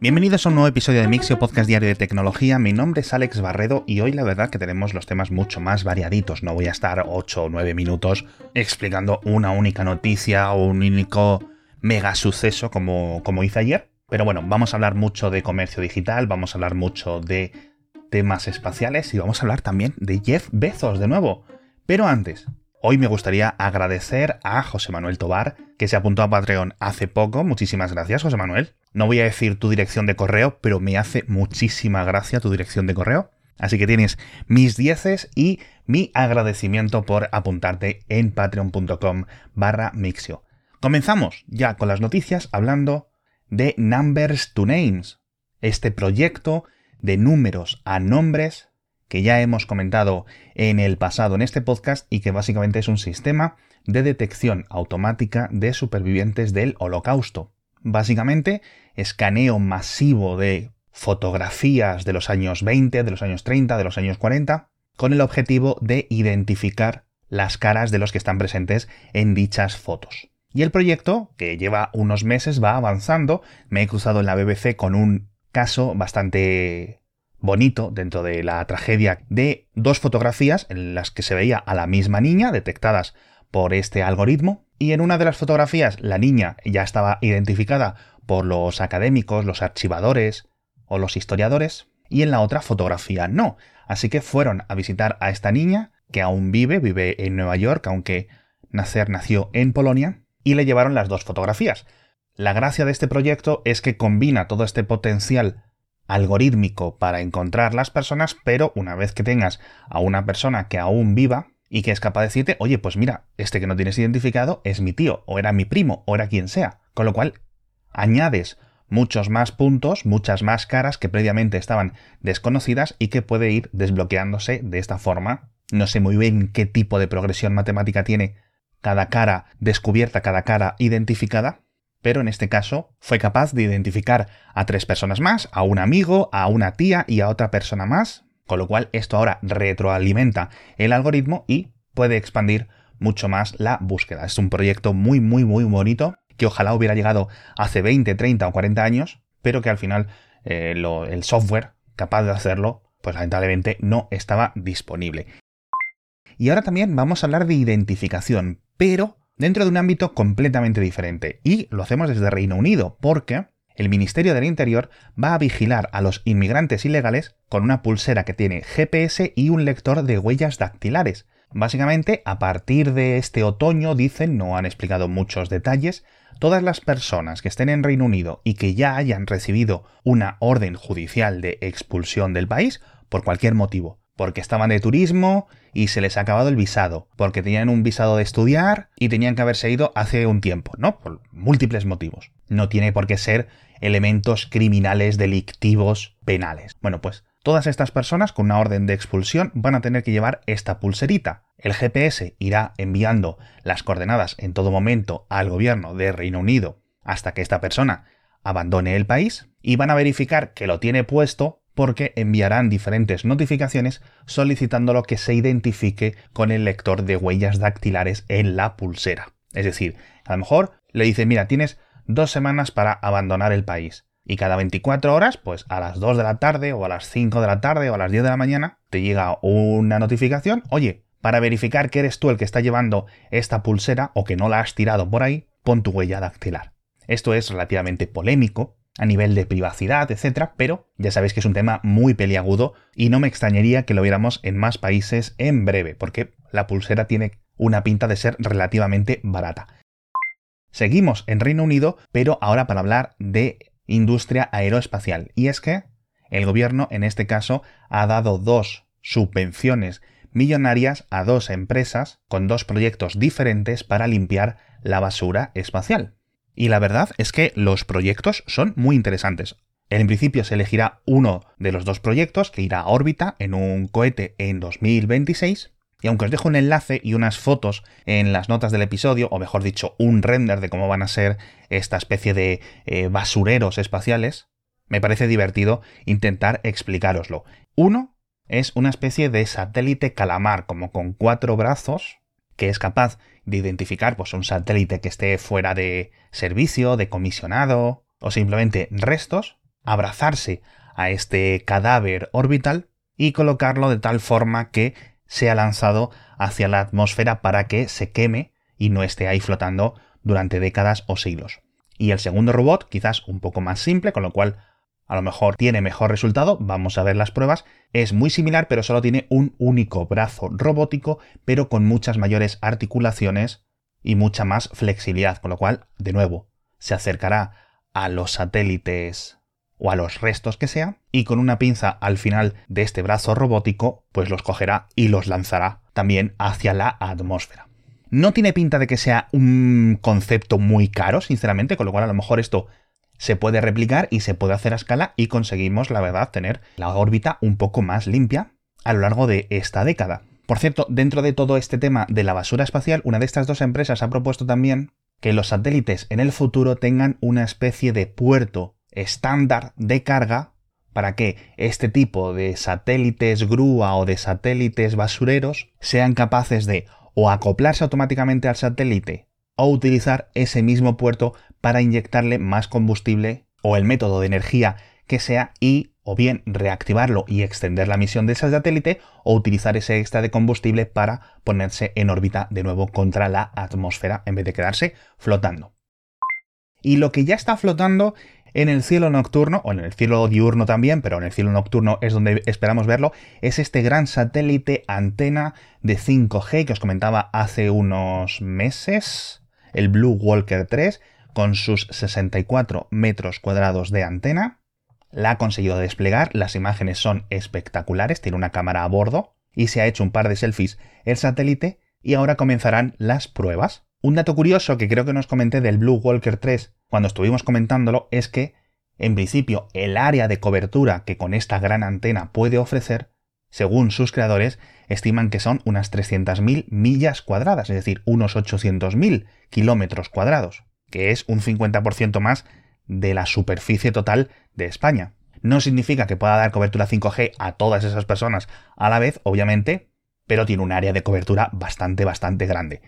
Bienvenidos a un nuevo episodio de Mixio Podcast Diario de Tecnología. Mi nombre es Alex Barredo y hoy la verdad que tenemos los temas mucho más variaditos. No voy a estar 8 o 9 minutos explicando una única noticia o un único mega suceso como, como hice ayer. Pero bueno, vamos a hablar mucho de comercio digital, vamos a hablar mucho de temas espaciales y vamos a hablar también de Jeff Bezos de nuevo. Pero antes, Hoy me gustaría agradecer a José Manuel Tobar, que se apuntó a Patreon hace poco. Muchísimas gracias, José Manuel. No voy a decir tu dirección de correo, pero me hace muchísima gracia tu dirección de correo. Así que tienes mis dieces y mi agradecimiento por apuntarte en patreon.com barra mixio. Comenzamos ya con las noticias hablando de Numbers to Names, este proyecto de números a nombres que ya hemos comentado en el pasado en este podcast y que básicamente es un sistema de detección automática de supervivientes del holocausto. Básicamente, escaneo masivo de fotografías de los años 20, de los años 30, de los años 40, con el objetivo de identificar las caras de los que están presentes en dichas fotos. Y el proyecto, que lleva unos meses, va avanzando. Me he cruzado en la BBC con un caso bastante bonito dentro de la tragedia de dos fotografías en las que se veía a la misma niña detectadas por este algoritmo y en una de las fotografías la niña ya estaba identificada por los académicos, los archivadores o los historiadores y en la otra fotografía no. Así que fueron a visitar a esta niña que aún vive, vive en Nueva York, aunque nacer nació en Polonia, y le llevaron las dos fotografías. La gracia de este proyecto es que combina todo este potencial algorítmico para encontrar las personas, pero una vez que tengas a una persona que aún viva y que es capaz de decirte, oye, pues mira, este que no tienes identificado es mi tío, o era mi primo, o era quien sea. Con lo cual, añades muchos más puntos, muchas más caras que previamente estaban desconocidas y que puede ir desbloqueándose de esta forma. No sé muy bien qué tipo de progresión matemática tiene cada cara descubierta, cada cara identificada, pero en este caso fue capaz de identificar a tres personas más, a un amigo, a una tía y a otra persona más, con lo cual esto ahora retroalimenta el algoritmo y puede expandir mucho más la búsqueda. Es un proyecto muy, muy, muy bonito que ojalá hubiera llegado hace 20, 30 o 40 años, pero que al final eh, el software capaz de hacerlo, pues lamentablemente no estaba disponible. Y ahora también vamos a hablar de identificación, pero dentro de un ámbito completamente diferente. Y lo hacemos desde Reino Unido, porque el Ministerio del Interior va a vigilar a los inmigrantes ilegales con una pulsera que tiene GPS y un lector de huellas dactilares. Básicamente, a partir de este otoño, dicen, no han explicado muchos detalles, todas las personas que estén en Reino Unido y que ya hayan recibido una orden judicial de expulsión del país, por cualquier motivo, porque estaban de turismo y se les ha acabado el visado, porque tenían un visado de estudiar y tenían que haberse ido hace un tiempo, ¿no? Por múltiples motivos. No tiene por qué ser elementos criminales, delictivos, penales. Bueno, pues todas estas personas con una orden de expulsión van a tener que llevar esta pulserita. El GPS irá enviando las coordenadas en todo momento al gobierno de Reino Unido hasta que esta persona abandone el país y van a verificar que lo tiene puesto porque enviarán diferentes notificaciones solicitándolo que se identifique con el lector de huellas dactilares en la pulsera. Es decir, a lo mejor le dice, mira, tienes dos semanas para abandonar el país. Y cada 24 horas, pues a las 2 de la tarde o a las 5 de la tarde o a las 10 de la mañana, te llega una notificación, oye, para verificar que eres tú el que está llevando esta pulsera o que no la has tirado por ahí, pon tu huella dactilar. Esto es relativamente polémico, a nivel de privacidad, etcétera, pero ya sabéis que es un tema muy peliagudo y no me extrañaría que lo viéramos en más países en breve, porque la pulsera tiene una pinta de ser relativamente barata. Seguimos en Reino Unido, pero ahora para hablar de industria aeroespacial. Y es que el gobierno, en este caso, ha dado dos subvenciones millonarias a dos empresas con dos proyectos diferentes para limpiar la basura espacial. Y la verdad es que los proyectos son muy interesantes. En principio se elegirá uno de los dos proyectos que irá a órbita en un cohete en 2026. Y aunque os dejo un enlace y unas fotos en las notas del episodio, o mejor dicho, un render de cómo van a ser esta especie de eh, basureros espaciales, me parece divertido intentar explicároslo. Uno es una especie de satélite calamar, como con cuatro brazos, que es capaz de identificar pues, un satélite que esté fuera de servicio, de comisionado o simplemente restos, abrazarse a este cadáver orbital y colocarlo de tal forma que sea lanzado hacia la atmósfera para que se queme y no esté ahí flotando durante décadas o siglos. Y el segundo robot, quizás un poco más simple, con lo cual a lo mejor tiene mejor resultado, vamos a ver las pruebas, es muy similar pero solo tiene un único brazo robótico, pero con muchas mayores articulaciones y mucha más flexibilidad, con lo cual, de nuevo, se acercará a los satélites o a los restos que sea, y con una pinza al final de este brazo robótico, pues los cogerá y los lanzará también hacia la atmósfera. No tiene pinta de que sea un concepto muy caro, sinceramente, con lo cual a lo mejor esto se puede replicar y se puede hacer a escala y conseguimos, la verdad, tener la órbita un poco más limpia a lo largo de esta década. Por cierto, dentro de todo este tema de la basura espacial, una de estas dos empresas ha propuesto también que los satélites en el futuro tengan una especie de puerto estándar de carga para que este tipo de satélites grúa o de satélites basureros sean capaces de o acoplarse automáticamente al satélite o utilizar ese mismo puerto para inyectarle más combustible o el método de energía que sea y o bien reactivarlo y extender la misión de ese satélite o utilizar ese extra de combustible para ponerse en órbita de nuevo contra la atmósfera en vez de quedarse flotando. Y lo que ya está flotando en el cielo nocturno, o en el cielo diurno también, pero en el cielo nocturno es donde esperamos verlo, es este gran satélite antena de 5G que os comentaba hace unos meses, el Blue Walker 3, con sus 64 metros cuadrados de antena. La ha conseguido desplegar, las imágenes son espectaculares, tiene una cámara a bordo y se ha hecho un par de selfies el satélite y ahora comenzarán las pruebas. Un dato curioso que creo que nos comenté del Blue Walker 3 cuando estuvimos comentándolo es que, en principio, el área de cobertura que con esta gran antena puede ofrecer, según sus creadores, estiman que son unas 300.000 millas cuadradas, es decir, unos 800.000 kilómetros cuadrados, que es un 50% más de la superficie total de España. No significa que pueda dar cobertura 5G a todas esas personas a la vez, obviamente, pero tiene un área de cobertura bastante, bastante grande.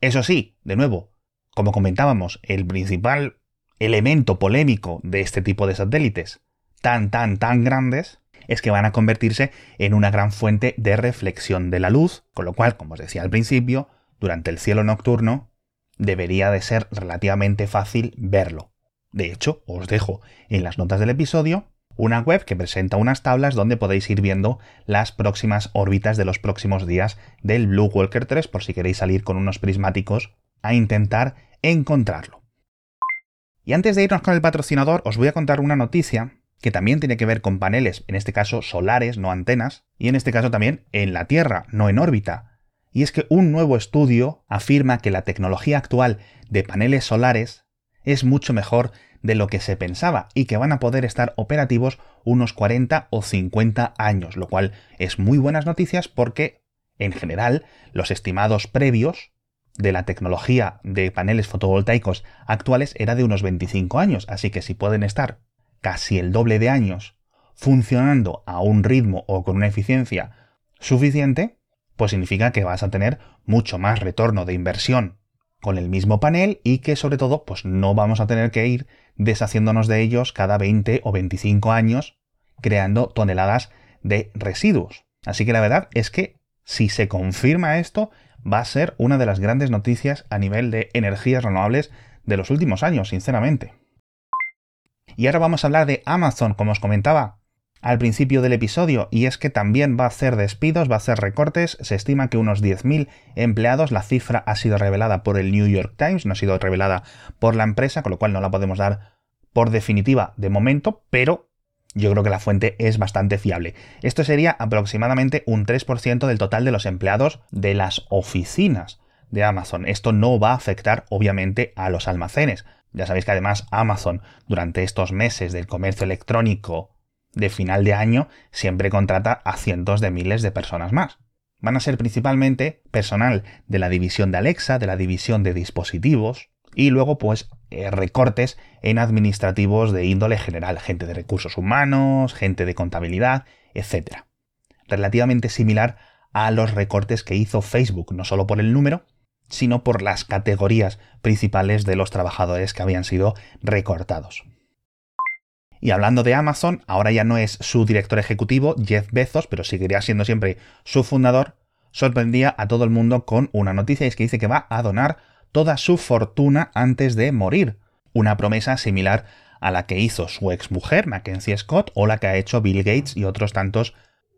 Eso sí, de nuevo, como comentábamos, el principal elemento polémico de este tipo de satélites tan, tan, tan grandes es que van a convertirse en una gran fuente de reflexión de la luz, con lo cual, como os decía al principio, durante el cielo nocturno debería de ser relativamente fácil verlo. De hecho, os dejo en las notas del episodio una web que presenta unas tablas donde podéis ir viendo las próximas órbitas de los próximos días del Blue Walker 3 por si queréis salir con unos prismáticos a intentar encontrarlo. Y antes de irnos con el patrocinador, os voy a contar una noticia que también tiene que ver con paneles, en este caso solares, no antenas, y en este caso también en la Tierra, no en órbita. Y es que un nuevo estudio afirma que la tecnología actual de paneles solares es mucho mejor de lo que se pensaba y que van a poder estar operativos unos 40 o 50 años, lo cual es muy buenas noticias porque, en general, los estimados previos de la tecnología de paneles fotovoltaicos actuales era de unos 25 años, así que si pueden estar casi el doble de años funcionando a un ritmo o con una eficiencia suficiente, pues significa que vas a tener mucho más retorno de inversión con el mismo panel y que sobre todo pues no vamos a tener que ir deshaciéndonos de ellos cada 20 o 25 años creando toneladas de residuos. Así que la verdad es que si se confirma esto va a ser una de las grandes noticias a nivel de energías renovables de los últimos años, sinceramente. Y ahora vamos a hablar de Amazon, como os comentaba al principio del episodio, y es que también va a hacer despidos, va a hacer recortes, se estima que unos 10.000 empleados, la cifra ha sido revelada por el New York Times, no ha sido revelada por la empresa, con lo cual no la podemos dar por definitiva de momento, pero yo creo que la fuente es bastante fiable. Esto sería aproximadamente un 3% del total de los empleados de las oficinas de Amazon. Esto no va a afectar obviamente a los almacenes. Ya sabéis que además Amazon durante estos meses del comercio electrónico de final de año siempre contrata a cientos de miles de personas más. Van a ser principalmente personal de la división de Alexa, de la división de dispositivos, y luego pues eh, recortes en administrativos de índole general, gente de recursos humanos, gente de contabilidad, etc. Relativamente similar a los recortes que hizo Facebook, no solo por el número, sino por las categorías principales de los trabajadores que habían sido recortados. Y hablando de Amazon, ahora ya no es su director ejecutivo, Jeff Bezos, pero seguiría siendo siempre su fundador, sorprendía a todo el mundo con una noticia y es que dice que va a donar toda su fortuna antes de morir. Una promesa similar a la que hizo su exmujer, Mackenzie Scott, o la que ha hecho Bill Gates y otros tantos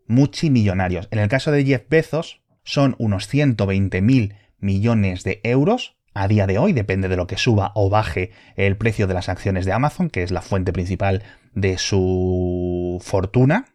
multimillonarios. En el caso de Jeff Bezos, son unos 120 mil millones de euros. A día de hoy depende de lo que suba o baje el precio de las acciones de Amazon, que es la fuente principal de su fortuna.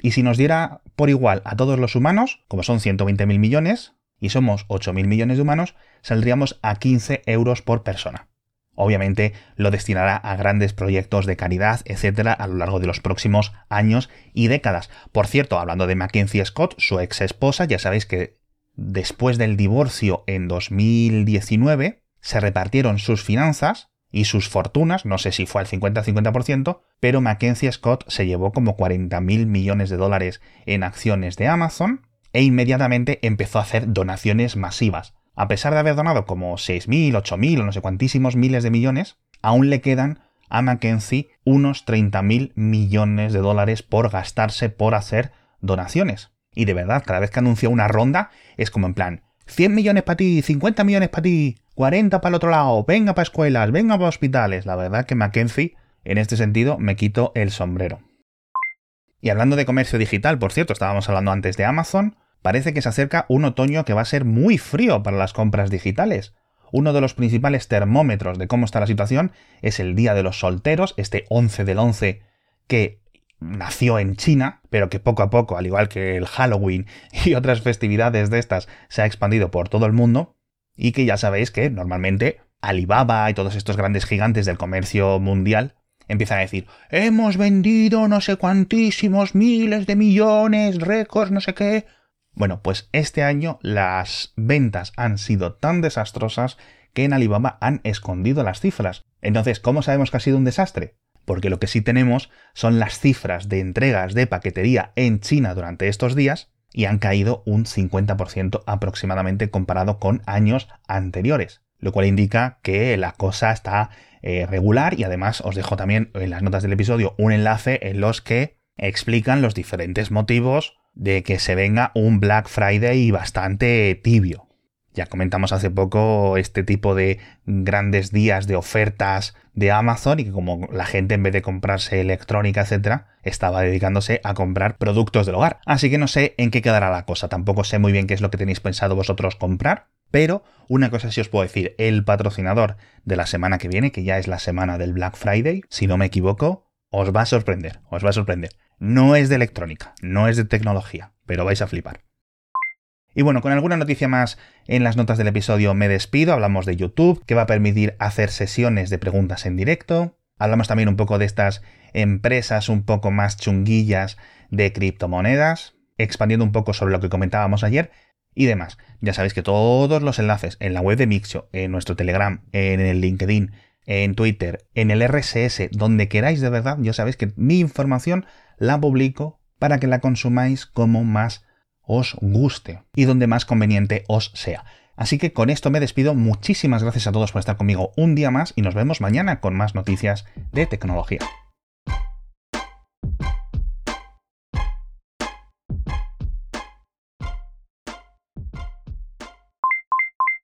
Y si nos diera por igual a todos los humanos, como son 120 mil millones, y somos 8 mil millones de humanos, saldríamos a 15 euros por persona. Obviamente lo destinará a grandes proyectos de caridad, etcétera, a lo largo de los próximos años y décadas. Por cierto, hablando de Mackenzie Scott, su ex esposa, ya sabéis que después del divorcio en 2019 se repartieron sus finanzas y sus fortunas, no sé si fue al 50-50%, pero Mackenzie Scott se llevó como 40 mil millones de dólares en acciones de Amazon e inmediatamente empezó a hacer donaciones masivas. A pesar de haber donado como 6.000, 8.000 o no sé cuantísimos miles de millones, aún le quedan a Mackenzie unos 30.000 millones de dólares por gastarse por hacer donaciones. Y de verdad, cada vez que anuncia una ronda, es como en plan, 100 millones para ti, 50 millones para ti, 40 para el otro lado, venga para escuelas, venga para hospitales. La verdad que Mackenzie, en este sentido, me quito el sombrero. Y hablando de comercio digital, por cierto, estábamos hablando antes de Amazon, parece que se acerca un otoño que va a ser muy frío para las compras digitales. Uno de los principales termómetros de cómo está la situación es el Día de los Solteros, este 11 del 11, que nació en China, pero que poco a poco, al igual que el Halloween y otras festividades de estas, se ha expandido por todo el mundo, y que ya sabéis que normalmente Alibaba y todos estos grandes gigantes del comercio mundial empiezan a decir, hemos vendido no sé cuantísimos miles de millones, récords, no sé qué, bueno, pues este año las ventas han sido tan desastrosas que en Alibaba han escondido las cifras. Entonces, ¿cómo sabemos que ha sido un desastre? Porque lo que sí tenemos son las cifras de entregas de paquetería en China durante estos días y han caído un 50% aproximadamente comparado con años anteriores, lo cual indica que la cosa está eh, regular y además os dejo también en las notas del episodio un enlace en los que explican los diferentes motivos de que se venga un Black Friday bastante tibio. Ya comentamos hace poco este tipo de grandes días de ofertas de Amazon y que como la gente en vez de comprarse electrónica, etcétera, estaba dedicándose a comprar productos del hogar. Así que no sé en qué quedará la cosa. Tampoco sé muy bien qué es lo que tenéis pensado vosotros comprar. Pero una cosa sí os puedo decir, el patrocinador de la semana que viene, que ya es la semana del Black Friday, si no me equivoco, os va a sorprender, os va a sorprender. No es de electrónica, no es de tecnología, pero vais a flipar. Y bueno, con alguna noticia más en las notas del episodio me despido. Hablamos de YouTube, que va a permitir hacer sesiones de preguntas en directo. Hablamos también un poco de estas empresas un poco más chunguillas de criptomonedas, expandiendo un poco sobre lo que comentábamos ayer y demás. Ya sabéis que todos los enlaces en la web de Mixio, en nuestro Telegram, en el LinkedIn, en Twitter, en el RSS, donde queráis de verdad, ya sabéis que mi información la publico para que la consumáis como más os guste y donde más conveniente os sea. Así que con esto me despido. Muchísimas gracias a todos por estar conmigo un día más y nos vemos mañana con más noticias de tecnología.